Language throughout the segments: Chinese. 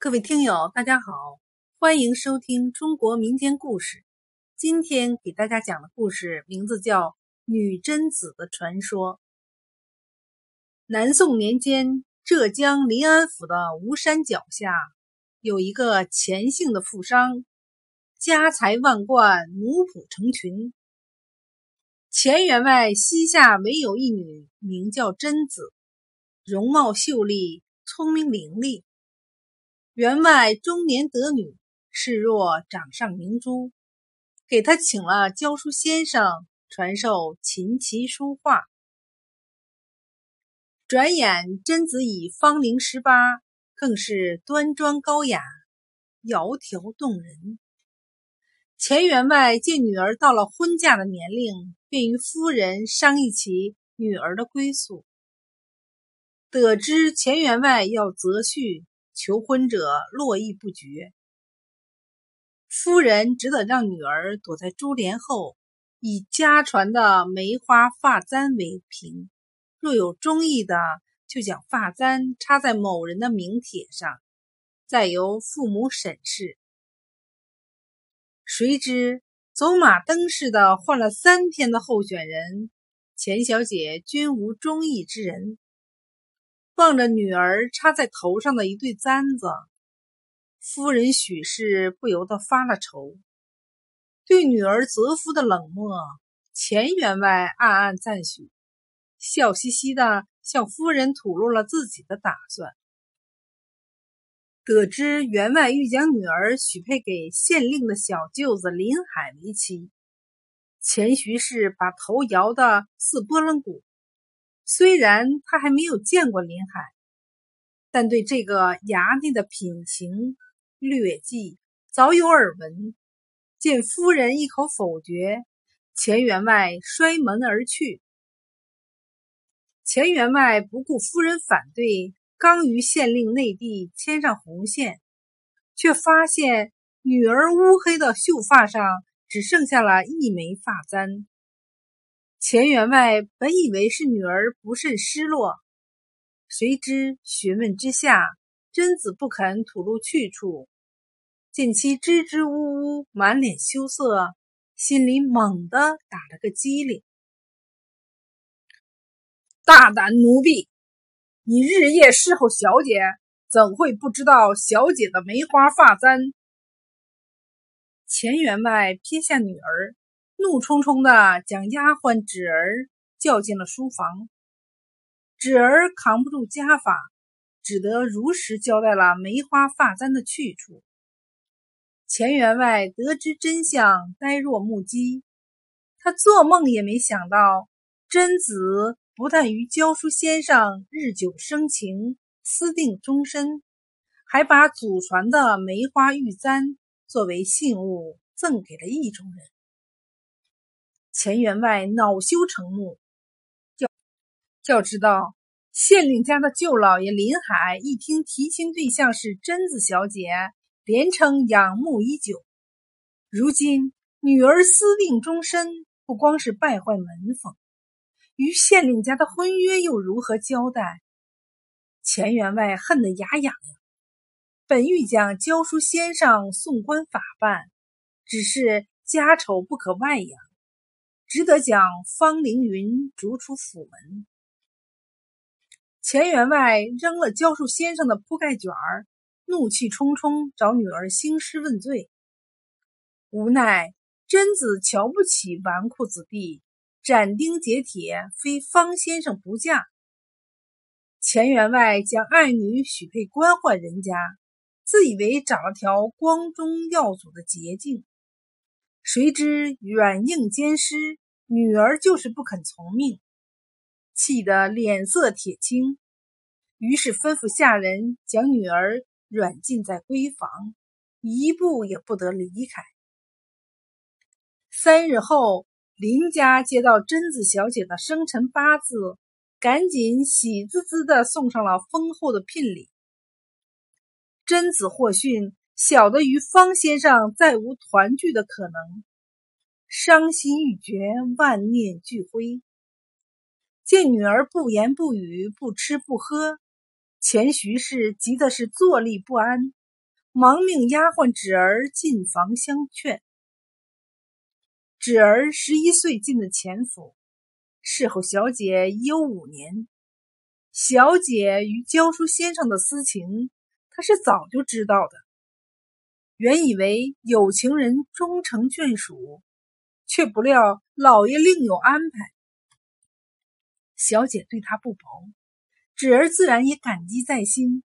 各位听友，大家好，欢迎收听中国民间故事。今天给大家讲的故事名字叫《女贞子的传说》。南宋年间，浙江临安府的吴山脚下有一个钱姓的富商，家财万贯，奴仆成群。钱员外膝下唯有一女，名叫贞子，容貌秀丽，聪明伶俐。员外中年得女，视若掌上明珠，给他请了教书先生传授琴棋书画。转眼贞子已芳龄十八，更是端庄高雅，窈窕动人。钱员外见女儿到了婚嫁的年龄，便与夫人商议起女儿的归宿。得知钱员外要择婿。求婚者络绎不绝，夫人只得让女儿躲在珠帘后，以家传的梅花发簪为凭。若有中意的，就将发簪插在某人的名帖上，再由父母审视。谁知走马灯似的换了三天的候选人，钱小姐均无中意之人。望着女儿插在头上的一对簪子，夫人许氏不由得发了愁。对女儿择夫的冷漠，钱员外暗暗赞许，笑嘻嘻的向夫人吐露了自己的打算。得知员外欲将女儿许配给县令的小舅子林海为妻，钱徐氏把头摇得似拨浪鼓。虽然他还没有见过林海，但对这个衙内的品行劣迹早有耳闻。见夫人一口否决，钱员外摔门而去。钱员外不顾夫人反对，刚于县令内地牵上红线，却发现女儿乌黑的秀发上只剩下了一枚发簪。钱员外本以为是女儿不慎失落，谁知询问之下，贞子不肯吐露去处。见其支支吾吾，满脸羞涩，心里猛地打了个激灵。大胆奴婢，你日夜侍候小姐，怎会不知道小姐的梅花发簪？钱员外撇下女儿。怒冲冲的将丫鬟芷儿叫进了书房，芷儿扛不住家法，只得如实交代了梅花发簪的去处。钱员外得知真相，呆若木鸡。他做梦也没想到，贞子不但与教书先生日久生情，私定终身，还把祖传的梅花玉簪作为信物赠给了意中人。钱员外恼羞成怒，要要知道，县令家的舅老爷林海一听提亲对象是贞子小姐，连称仰慕已久。如今女儿私定终身，不光是败坏门风，与县令家的婚约又如何交代？钱员外恨得牙痒痒，本欲将教书先生送官法办，只是家丑不可外扬。只得将方凌云逐出府门。钱员外扔了教书先生的铺盖卷儿，怒气冲冲找女儿兴师问罪。无奈贞子瞧不起纨绔子弟，斩钉截铁非方先生不嫁。钱员外将爱女许配官宦人家，自以为找了条光宗耀祖的捷径。谁知软硬兼施，女儿就是不肯从命，气得脸色铁青，于是吩咐下人将女儿软禁在闺房，一步也不得离开。三日后，林家接到贞子小姐的生辰八字，赶紧喜滋滋的送上了丰厚的聘礼。贞子获讯，晓得与方先生再无团聚的可能。伤心欲绝，万念俱灰。见女儿不言不语，不吃不喝，钱徐氏急的是坐立不安，忙命丫鬟芷儿进房相劝。芷儿十一岁进的前府，侍候小姐已有五年。小姐与教书先生的私情，她是早就知道的。原以为有情人终成眷属，却不料老爷另有安排。小姐对他不薄，芷儿自然也感激在心。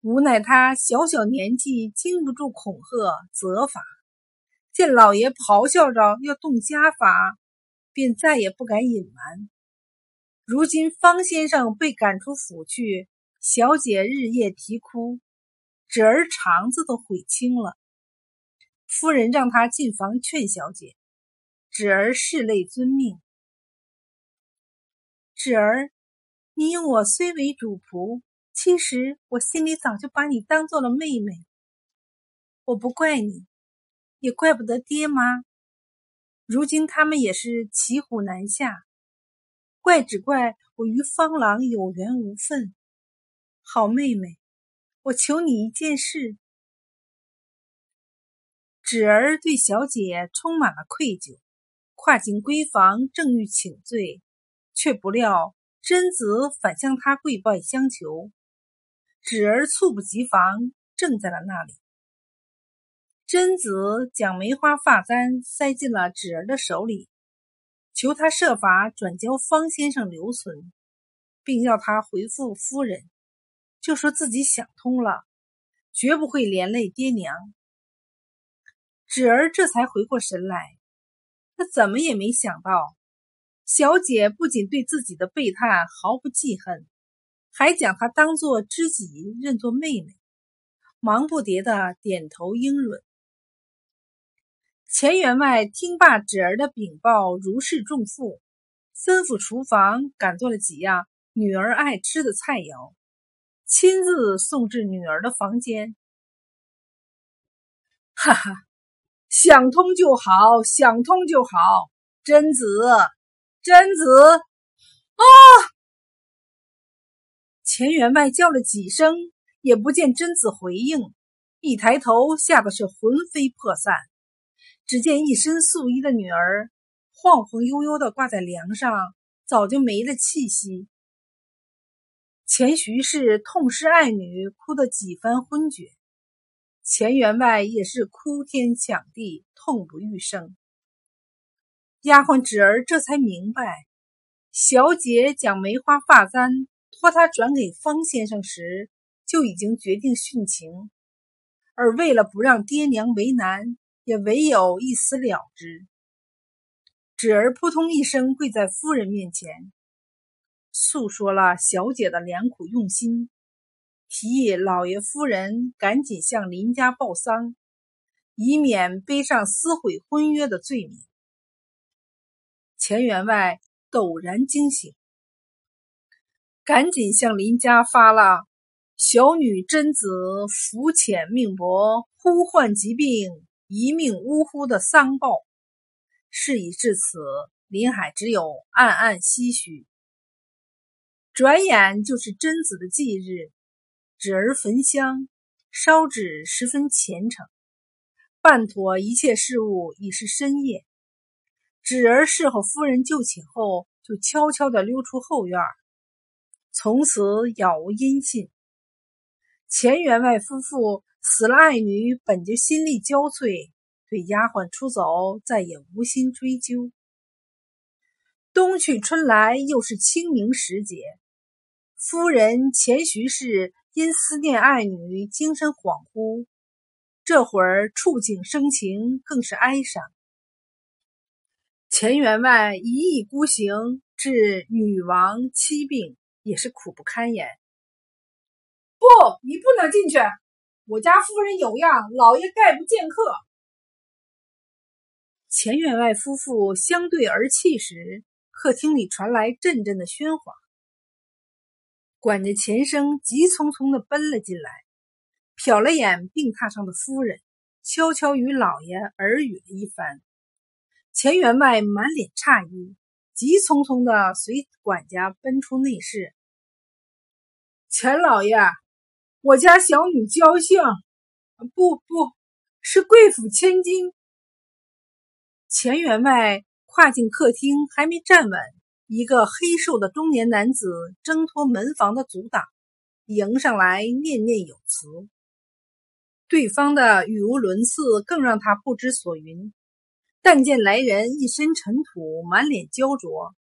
无奈他小小年纪，经不住恐吓责罚。见老爷咆哮着要动家法，便再也不敢隐瞒。如今方先生被赶出府去，小姐日夜啼哭，侄儿肠子都悔青了。夫人让他进房劝小姐，侄儿拭泪遵命。侄儿，你我虽为主仆，其实我心里早就把你当做了妹妹。我不怪你。也怪不得爹妈，如今他们也是骑虎难下，怪只怪我与方郎有缘无分。好妹妹，我求你一件事。芷儿对小姐充满了愧疚，跨进闺房，正欲请罪，却不料贞子反向她跪拜相求。芷儿猝不及防，正在了那里。贞子将梅花发簪塞进了芷儿的手里，求他设法转交方先生留存，并要他回复夫人，就说自己想通了，绝不会连累爹娘。芷儿这才回过神来，他怎么也没想到，小姐不仅对自己的背叛毫不记恨，还将她当做知己，认作妹妹，忙不迭的点头应允。钱员外听罢芷儿的禀报，如释重负，吩咐厨房赶做了几样女儿爱吃的菜肴，亲自送至女儿的房间。哈哈，想通就好，想通就好。贞子，贞子，啊！钱员外叫了几声，也不见贞子回应，一抬头，吓得是魂飞魄散。只见一身素衣的女儿晃晃悠悠的挂在梁上，早就没了气息。钱徐氏痛失爱女，哭得几番昏厥。钱员外也是哭天抢地，痛不欲生。丫鬟芷儿这才明白，小姐将梅花发簪托他转给方先生时，就已经决定殉情，而为了不让爹娘为难。也唯有一死了之。芷儿扑通一声跪在夫人面前，诉说了小姐的良苦用心，提议老爷夫人赶紧向林家报丧，以免背上撕毁婚约的罪名。钱员外陡然惊醒，赶紧向林家发了“小女贞子福浅命薄，呼唤疾病”。一命呜呼的丧报，事已至此，林海只有暗暗唏嘘。转眼就是贞子的忌日，纸儿焚香烧纸，十分虔诚。办妥一切事务，已是深夜。纸儿侍候夫人就寝后，就悄悄地溜出后院，从此杳无音信。钱员外夫妇。死了爱女，本就心力交瘁，对丫鬟出走再也无心追究。冬去春来，又是清明时节，夫人钱徐氏因思念爱女，精神恍惚，这会儿触景生情，更是哀伤。钱员外一意孤行，致女王妻病，也是苦不堪言。不，你不能进去。我家夫人有恙，老爷概不见客。钱员外夫妇相对而泣时，客厅里传来阵阵的喧哗。管家钱生急匆匆地奔了进来，瞟了眼病榻上的夫人，悄悄与老爷耳语了一番。钱员外满脸诧异，急匆匆地随管家奔出内室。钱老爷。我家小女娇性，不不，是贵府千金。钱员外跨进客厅，还没站稳，一个黑瘦的中年男子挣脱门房的阻挡，迎上来念念有词。对方的语无伦次，更让他不知所云。但见来人一身尘土，满脸焦灼，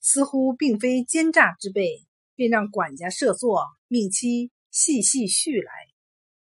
似乎并非奸诈之辈，便让管家设座，命妻细细叙来。